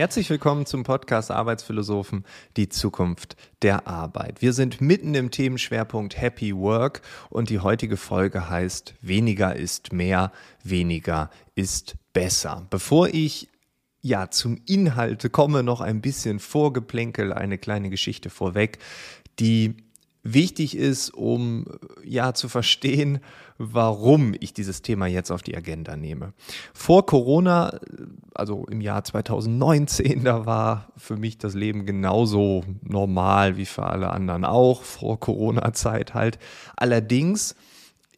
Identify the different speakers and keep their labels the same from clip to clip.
Speaker 1: Herzlich willkommen zum Podcast Arbeitsphilosophen, die Zukunft der Arbeit. Wir sind mitten im Themenschwerpunkt Happy Work und die heutige Folge heißt Weniger ist mehr, weniger ist besser. Bevor ich ja zum Inhalt komme, noch ein bisschen Vorgeplänkel, eine kleine Geschichte vorweg, die wichtig ist, um ja zu verstehen, warum ich dieses Thema jetzt auf die Agenda nehme. Vor Corona, also im Jahr 2019, da war für mich das Leben genauso normal wie für alle anderen auch, vor Corona-Zeit halt. Allerdings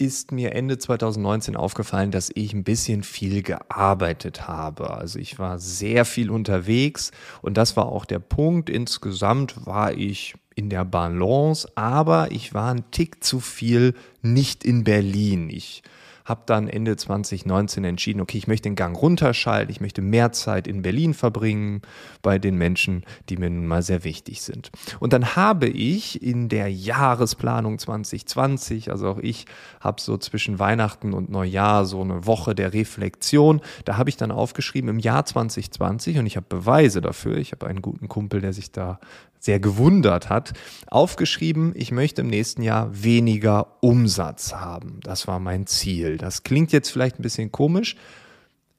Speaker 1: ist mir Ende 2019 aufgefallen, dass ich ein bisschen viel gearbeitet habe. Also ich war sehr viel unterwegs und das war auch der Punkt. Insgesamt war ich in der Balance, aber ich war ein Tick zu viel nicht in Berlin. Ich habe dann Ende 2019 entschieden, okay, ich möchte den Gang runterschalten, ich möchte mehr Zeit in Berlin verbringen bei den Menschen, die mir nun mal sehr wichtig sind. Und dann habe ich in der Jahresplanung 2020, also auch ich habe so zwischen Weihnachten und Neujahr so eine Woche der Reflexion, da habe ich dann aufgeschrieben im Jahr 2020 und ich habe Beweise dafür, ich habe einen guten Kumpel, der sich da sehr gewundert hat, aufgeschrieben, ich möchte im nächsten Jahr weniger Umsatz haben. Das war mein Ziel. Das klingt jetzt vielleicht ein bisschen komisch,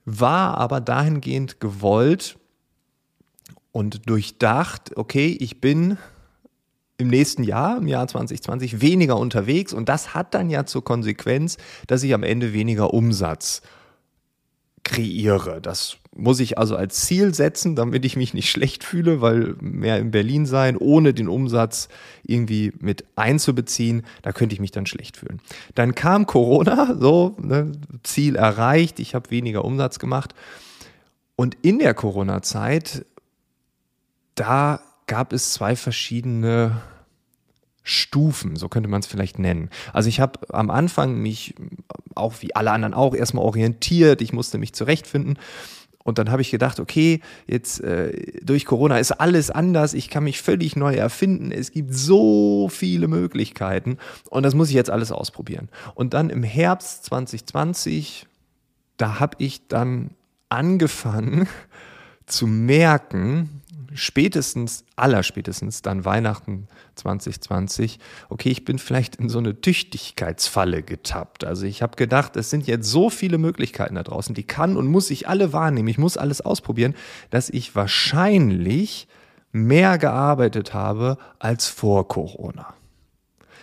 Speaker 1: war aber dahingehend gewollt und durchdacht, okay, ich bin im nächsten Jahr, im Jahr 2020, weniger unterwegs und das hat dann ja zur Konsequenz, dass ich am Ende weniger Umsatz kreiere. Das muss ich also als Ziel setzen, damit ich mich nicht schlecht fühle, weil mehr in Berlin sein, ohne den Umsatz irgendwie mit einzubeziehen, da könnte ich mich dann schlecht fühlen. Dann kam Corona, so, ne, Ziel erreicht, ich habe weniger Umsatz gemacht. Und in der Corona-Zeit, da gab es zwei verschiedene Stufen, so könnte man es vielleicht nennen. Also ich habe am Anfang mich auch wie alle anderen auch erstmal orientiert, ich musste mich zurechtfinden. Und dann habe ich gedacht, okay, jetzt äh, durch Corona ist alles anders, ich kann mich völlig neu erfinden, es gibt so viele Möglichkeiten und das muss ich jetzt alles ausprobieren. Und dann im Herbst 2020, da habe ich dann angefangen zu merken, spätestens, allerspätestens dann Weihnachten 2020, okay, ich bin vielleicht in so eine Tüchtigkeitsfalle getappt. Also ich habe gedacht, es sind jetzt so viele Möglichkeiten da draußen, die kann und muss ich alle wahrnehmen, ich muss alles ausprobieren, dass ich wahrscheinlich mehr gearbeitet habe als vor Corona.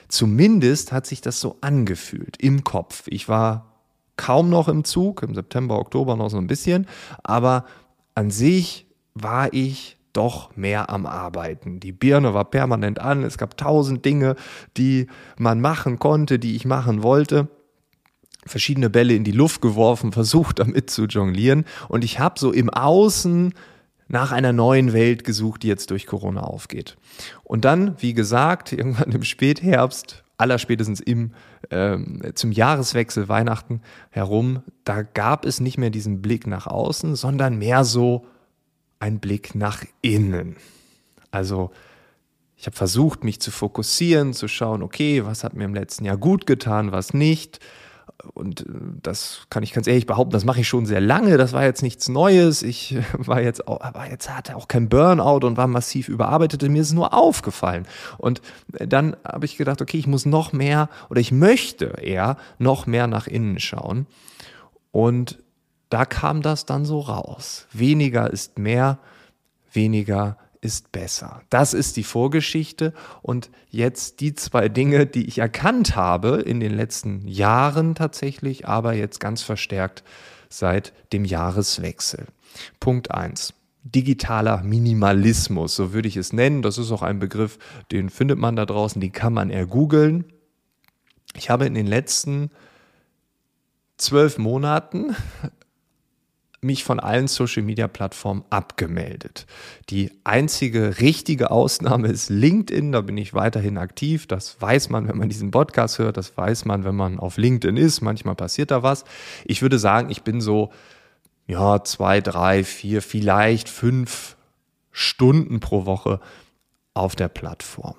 Speaker 1: Zumindest hat sich das so angefühlt im Kopf. Ich war kaum noch im Zug, im September, Oktober noch so ein bisschen, aber an sich war ich doch mehr am Arbeiten. Die Birne war permanent an, es gab tausend Dinge, die man machen konnte, die ich machen wollte. Verschiedene Bälle in die Luft geworfen, versucht damit zu jonglieren. Und ich habe so im Außen nach einer neuen Welt gesucht, die jetzt durch Corona aufgeht. Und dann, wie gesagt, irgendwann im Spätherbst, allerspätestens im, ähm, zum Jahreswechsel Weihnachten herum, da gab es nicht mehr diesen Blick nach außen, sondern mehr so ein Blick nach innen. Also ich habe versucht, mich zu fokussieren, zu schauen, okay, was hat mir im letzten Jahr gut getan, was nicht. Und äh, das kann ich ganz ehrlich behaupten, das mache ich schon sehr lange. Das war jetzt nichts Neues. Ich war jetzt auch, aber jetzt hatte auch kein Burnout und war massiv überarbeitet. Mir ist nur aufgefallen. Und dann habe ich gedacht, okay, ich muss noch mehr oder ich möchte eher noch mehr nach innen schauen. Und da kam das dann so raus. Weniger ist mehr, weniger ist besser. Das ist die Vorgeschichte und jetzt die zwei Dinge, die ich erkannt habe in den letzten Jahren tatsächlich, aber jetzt ganz verstärkt seit dem Jahreswechsel. Punkt eins: Digitaler Minimalismus, so würde ich es nennen. Das ist auch ein Begriff, den findet man da draußen, den kann man ergoogeln. Ich habe in den letzten zwölf Monaten mich von allen Social-Media-Plattformen abgemeldet. Die einzige richtige Ausnahme ist LinkedIn, da bin ich weiterhin aktiv. Das weiß man, wenn man diesen Podcast hört, das weiß man, wenn man auf LinkedIn ist. Manchmal passiert da was. Ich würde sagen, ich bin so ja, zwei, drei, vier, vielleicht fünf Stunden pro Woche auf der Plattform.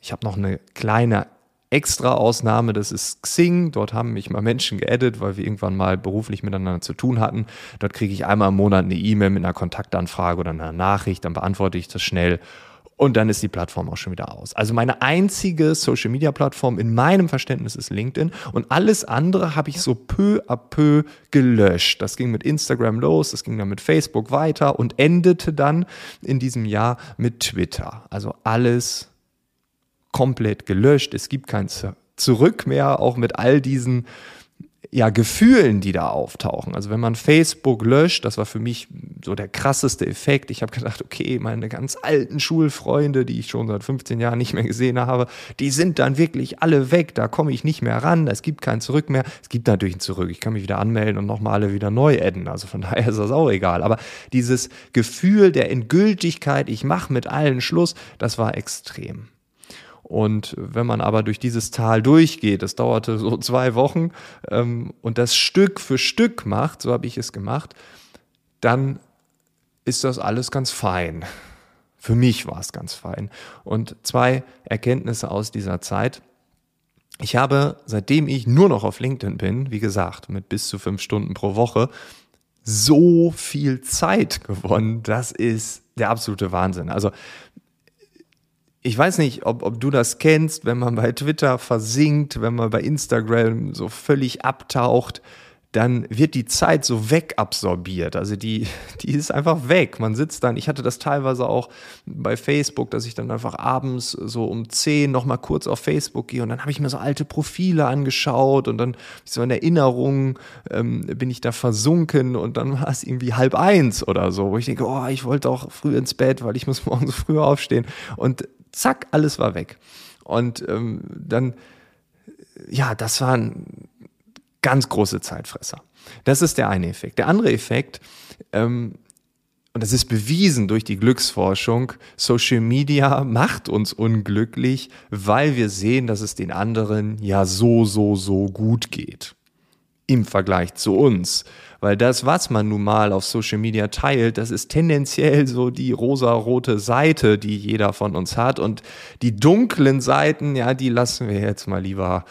Speaker 1: Ich habe noch eine kleine extra Ausnahme, das ist Xing. Dort haben mich mal Menschen geaddet, weil wir irgendwann mal beruflich miteinander zu tun hatten. Dort kriege ich einmal im Monat eine E-Mail mit einer Kontaktanfrage oder einer Nachricht, dann beantworte ich das schnell und dann ist die Plattform auch schon wieder aus. Also meine einzige Social Media Plattform in meinem Verständnis ist LinkedIn und alles andere habe ich so peu à peu gelöscht. Das ging mit Instagram los, das ging dann mit Facebook weiter und endete dann in diesem Jahr mit Twitter. Also alles komplett gelöscht. Es gibt kein Zurück mehr, auch mit all diesen ja, Gefühlen, die da auftauchen. Also wenn man Facebook löscht, das war für mich so der krasseste Effekt. Ich habe gedacht, okay, meine ganz alten Schulfreunde, die ich schon seit 15 Jahren nicht mehr gesehen habe, die sind dann wirklich alle weg. Da komme ich nicht mehr ran. Es gibt kein Zurück mehr. Es gibt natürlich ein Zurück. Ich kann mich wieder anmelden und nochmal alle wieder neu adden. Also von daher ist das auch egal. Aber dieses Gefühl der Endgültigkeit, ich mache mit allen Schluss, das war extrem. Und wenn man aber durch dieses Tal durchgeht, das dauerte so zwei Wochen, ähm, und das Stück für Stück macht, so habe ich es gemacht, dann ist das alles ganz fein. Für mich war es ganz fein. Und zwei Erkenntnisse aus dieser Zeit. Ich habe, seitdem ich nur noch auf LinkedIn bin, wie gesagt, mit bis zu fünf Stunden pro Woche, so viel Zeit gewonnen. Das ist der absolute Wahnsinn. Also ich weiß nicht, ob, ob du das kennst, wenn man bei Twitter versinkt, wenn man bei Instagram so völlig abtaucht, dann wird die Zeit so wegabsorbiert. Also die, die ist einfach weg. Man sitzt dann, ich hatte das teilweise auch bei Facebook, dass ich dann einfach abends so um 10 nochmal kurz auf Facebook gehe und dann habe ich mir so alte Profile angeschaut und dann so in Erinnerung ähm, bin ich da versunken und dann war es irgendwie halb eins oder so, wo ich denke, oh, ich wollte auch früh ins Bett, weil ich muss morgen so früh aufstehen. Und zack, alles war weg. Und ähm, dann, ja, das waren ganz große Zeitfresser. Das ist der eine Effekt. Der andere Effekt, ähm, und das ist bewiesen durch die Glücksforschung, Social Media macht uns unglücklich, weil wir sehen, dass es den anderen ja so, so, so gut geht im Vergleich zu uns. Weil das, was man nun mal auf Social Media teilt, das ist tendenziell so die rosa-rote Seite, die jeder von uns hat. Und die dunklen Seiten, ja, die lassen wir jetzt mal lieber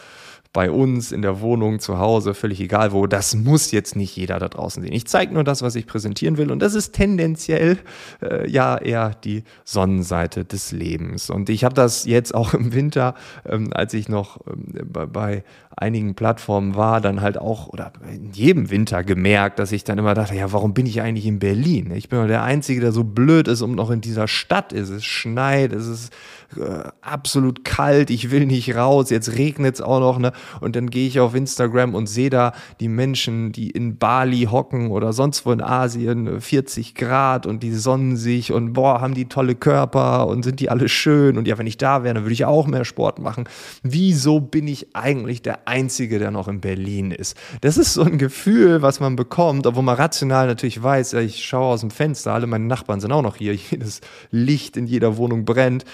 Speaker 1: bei uns in der Wohnung, zu Hause, völlig egal wo. Das muss jetzt nicht jeder da draußen sehen. Ich zeige nur das, was ich präsentieren will und das ist tendenziell äh, ja eher die Sonnenseite des Lebens. Und ich habe das jetzt auch im Winter, ähm, als ich noch ähm, bei, bei einigen Plattformen war, dann halt auch oder in jedem Winter gemerkt, dass ich dann immer dachte, ja, warum bin ich eigentlich in Berlin? Ich bin der Einzige, der so blöd ist und noch in dieser Stadt ist. Es schneit, es ist äh, absolut kalt, ich will nicht raus, jetzt regnet es auch noch, ne? Und dann gehe ich auf Instagram und sehe da die Menschen, die in Bali hocken oder sonst wo in Asien, 40 Grad und die sonnen sich und boah, haben die tolle Körper und sind die alle schön und ja, wenn ich da wäre, dann würde ich auch mehr Sport machen. Wieso bin ich eigentlich der Einzige, der noch in Berlin ist? Das ist so ein Gefühl, was man bekommt, obwohl man rational natürlich weiß, ich schaue aus dem Fenster, alle meine Nachbarn sind auch noch hier, jedes Licht in jeder Wohnung brennt.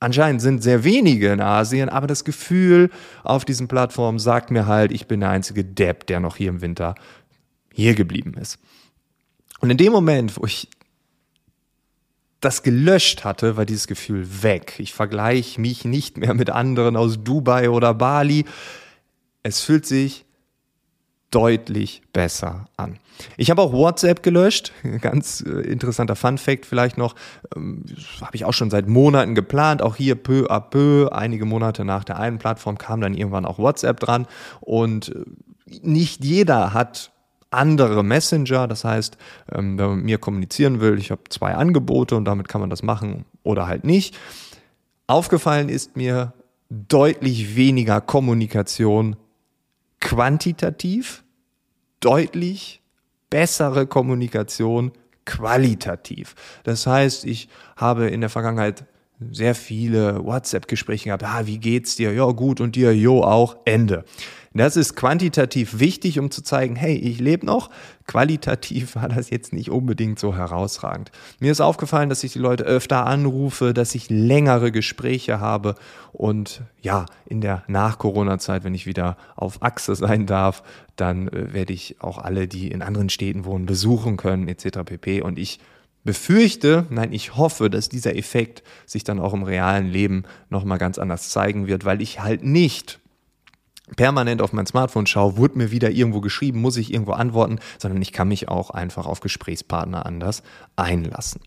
Speaker 1: Anscheinend sind sehr wenige in Asien, aber das Gefühl auf diesen Plattformen sagt mir halt, ich bin der einzige Depp, der noch hier im Winter hier geblieben ist. Und in dem Moment, wo ich das gelöscht hatte, war dieses Gefühl weg. Ich vergleiche mich nicht mehr mit anderen aus Dubai oder Bali. Es fühlt sich deutlich besser an. Ich habe auch WhatsApp gelöscht. Ganz äh, interessanter Fun Fact vielleicht noch. Ähm, habe ich auch schon seit Monaten geplant. Auch hier peu à peu. Einige Monate nach der einen Plattform kam dann irgendwann auch WhatsApp dran. Und äh, nicht jeder hat andere Messenger. Das heißt, ähm, wenn man mit mir kommunizieren will, ich habe zwei Angebote und damit kann man das machen oder halt nicht. Aufgefallen ist mir deutlich weniger Kommunikation quantitativ, deutlich bessere Kommunikation qualitativ. Das heißt, ich habe in der Vergangenheit sehr viele WhatsApp-Gespräche gehabt. Ah, wie geht's dir? Ja, gut. Und dir? Jo, auch. Ende. Das ist quantitativ wichtig, um zu zeigen, hey, ich lebe noch. Qualitativ war das jetzt nicht unbedingt so herausragend. Mir ist aufgefallen, dass ich die Leute öfter anrufe, dass ich längere Gespräche habe und ja, in der Nach-Corona-Zeit, wenn ich wieder auf Achse sein darf, dann äh, werde ich auch alle, die in anderen Städten wohnen, besuchen können etc. pp. Und ich befürchte, nein, ich hoffe, dass dieser Effekt sich dann auch im realen Leben nochmal ganz anders zeigen wird, weil ich halt nicht permanent auf mein Smartphone schaue, wurde mir wieder irgendwo geschrieben, muss ich irgendwo antworten, sondern ich kann mich auch einfach auf Gesprächspartner anders einlassen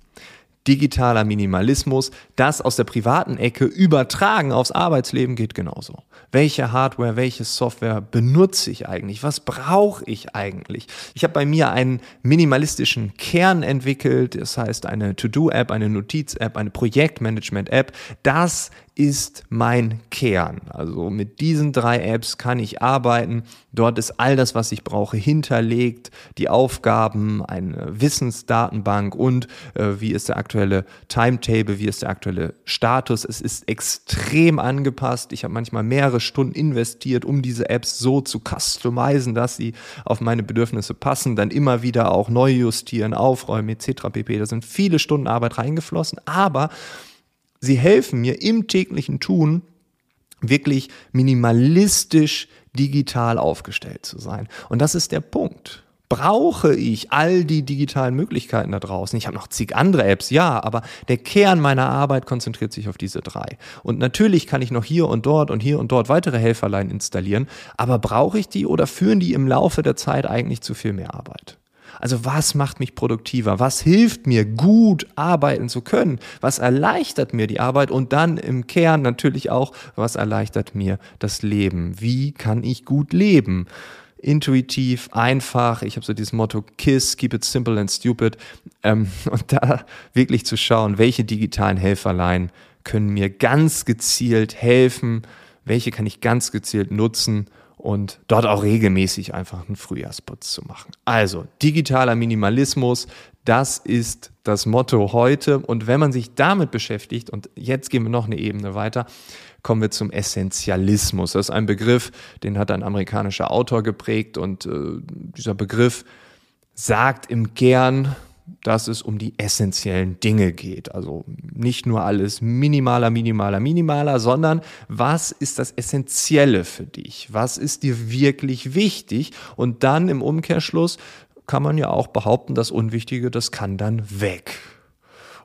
Speaker 1: digitaler Minimalismus, das aus der privaten Ecke übertragen aufs Arbeitsleben geht genauso. Welche Hardware, welche Software benutze ich eigentlich? Was brauche ich eigentlich? Ich habe bei mir einen minimalistischen Kern entwickelt, das heißt eine To-Do-App, eine Notiz-App, eine Projektmanagement-App. Das ist mein Kern. Also mit diesen drei Apps kann ich arbeiten. Dort ist all das, was ich brauche, hinterlegt. Die Aufgaben, eine Wissensdatenbank und äh, wie ist der aktuelle Timetable, wie ist der aktuelle Status. Es ist extrem angepasst. Ich habe manchmal mehrere Stunden investiert, um diese Apps so zu customizen, dass sie auf meine Bedürfnisse passen. Dann immer wieder auch neu justieren, aufräumen etc. pp. Da sind viele Stunden Arbeit reingeflossen. Aber Sie helfen mir im täglichen Tun wirklich minimalistisch digital aufgestellt zu sein. Und das ist der Punkt. Brauche ich all die digitalen Möglichkeiten da draußen? Ich habe noch zig andere Apps, ja, aber der Kern meiner Arbeit konzentriert sich auf diese drei. Und natürlich kann ich noch hier und dort und hier und dort weitere Helferlein installieren, aber brauche ich die oder führen die im Laufe der Zeit eigentlich zu viel mehr Arbeit? Also was macht mich produktiver? Was hilft mir, gut arbeiten zu können? Was erleichtert mir die Arbeit? Und dann im Kern natürlich auch, was erleichtert mir das Leben? Wie kann ich gut leben? intuitiv, einfach. Ich habe so dieses Motto KISS, keep it simple and stupid. Ähm, und da wirklich zu schauen, welche digitalen Helferlein können mir ganz gezielt helfen, welche kann ich ganz gezielt nutzen und dort auch regelmäßig einfach einen Frühjahrsputz zu machen. Also digitaler Minimalismus, das ist das Motto heute. Und wenn man sich damit beschäftigt, und jetzt gehen wir noch eine Ebene weiter, kommen wir zum Essentialismus. Das ist ein Begriff, den hat ein amerikanischer Autor geprägt und äh, dieser Begriff sagt im Kern, dass es um die essentiellen Dinge geht. Also nicht nur alles minimaler, minimaler, minimaler, sondern was ist das Essentielle für dich? Was ist dir wirklich wichtig? Und dann im Umkehrschluss kann man ja auch behaupten, das Unwichtige, das kann dann weg.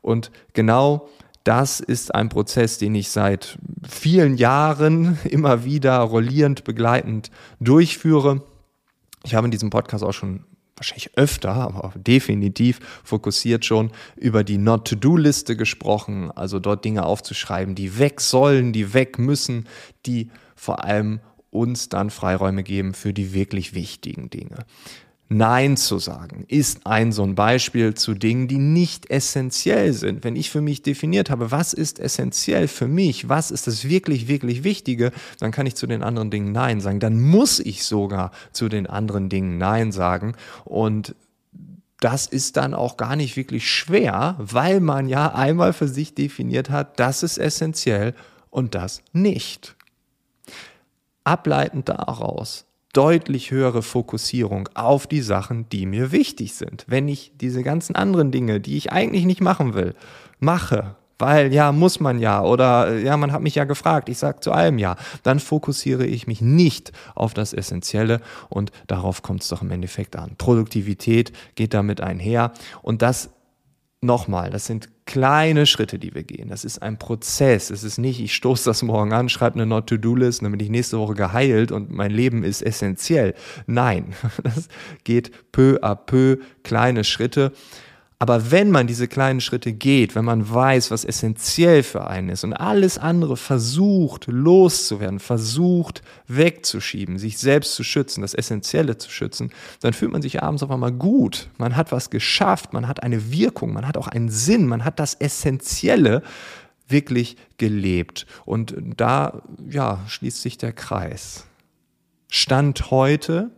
Speaker 1: Und genau das ist ein Prozess, den ich seit vielen Jahren immer wieder rollierend begleitend durchführe. Ich habe in diesem Podcast auch schon wahrscheinlich öfter, aber definitiv fokussiert schon über die Not-to-Do-Liste gesprochen, also dort Dinge aufzuschreiben, die weg sollen, die weg müssen, die vor allem uns dann Freiräume geben für die wirklich wichtigen Dinge. Nein zu sagen ist ein so ein Beispiel zu Dingen, die nicht essentiell sind. Wenn ich für mich definiert habe, was ist essentiell für mich, was ist das wirklich, wirklich Wichtige, dann kann ich zu den anderen Dingen Nein sagen. Dann muss ich sogar zu den anderen Dingen Nein sagen. Und das ist dann auch gar nicht wirklich schwer, weil man ja einmal für sich definiert hat, das ist essentiell und das nicht. Ableitend daraus deutlich höhere Fokussierung auf die Sachen, die mir wichtig sind. Wenn ich diese ganzen anderen Dinge, die ich eigentlich nicht machen will, mache, weil ja, muss man ja oder ja, man hat mich ja gefragt, ich sage zu allem ja, dann fokussiere ich mich nicht auf das Essentielle und darauf kommt es doch im Endeffekt an. Produktivität geht damit einher und das nochmal, das sind kleine Schritte, die wir gehen. Das ist ein Prozess. Es ist nicht, ich stoße das morgen an, schreibe eine Not-to-Do-List, dann bin ich nächste Woche geheilt und mein Leben ist essentiell. Nein, das geht peu à peu, kleine Schritte. Aber wenn man diese kleinen Schritte geht, wenn man weiß, was essentiell für einen ist und alles andere versucht loszuwerden, versucht wegzuschieben, sich selbst zu schützen, das Essentielle zu schützen, dann fühlt man sich abends auf einmal gut. Man hat was geschafft, man hat eine Wirkung, man hat auch einen Sinn, man hat das Essentielle wirklich gelebt. Und da, ja, schließt sich der Kreis. Stand heute,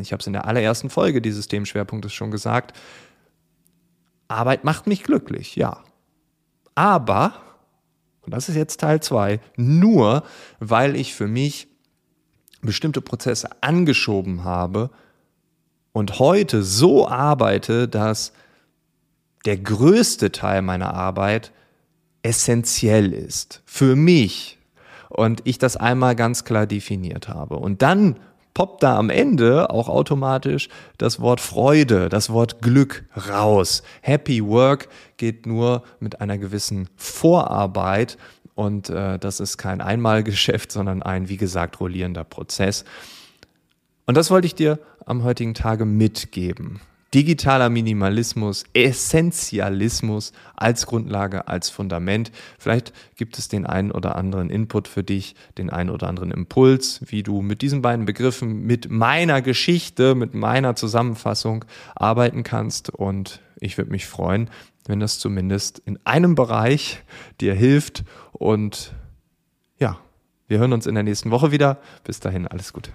Speaker 1: ich habe es in der allerersten Folge dieses Themenschwerpunktes schon gesagt, Arbeit macht mich glücklich, ja. Aber, und das ist jetzt Teil zwei, nur weil ich für mich bestimmte Prozesse angeschoben habe und heute so arbeite, dass der größte Teil meiner Arbeit essentiell ist für mich und ich das einmal ganz klar definiert habe. Und dann poppt da am Ende auch automatisch das Wort Freude, das Wort Glück raus. Happy Work geht nur mit einer gewissen Vorarbeit und äh, das ist kein Einmalgeschäft, sondern ein, wie gesagt, rollierender Prozess. Und das wollte ich dir am heutigen Tage mitgeben digitaler Minimalismus, Essentialismus als Grundlage, als Fundament. Vielleicht gibt es den einen oder anderen Input für dich, den einen oder anderen Impuls, wie du mit diesen beiden Begriffen, mit meiner Geschichte, mit meiner Zusammenfassung arbeiten kannst. Und ich würde mich freuen, wenn das zumindest in einem Bereich dir hilft. Und ja, wir hören uns in der nächsten Woche wieder. Bis dahin, alles Gute.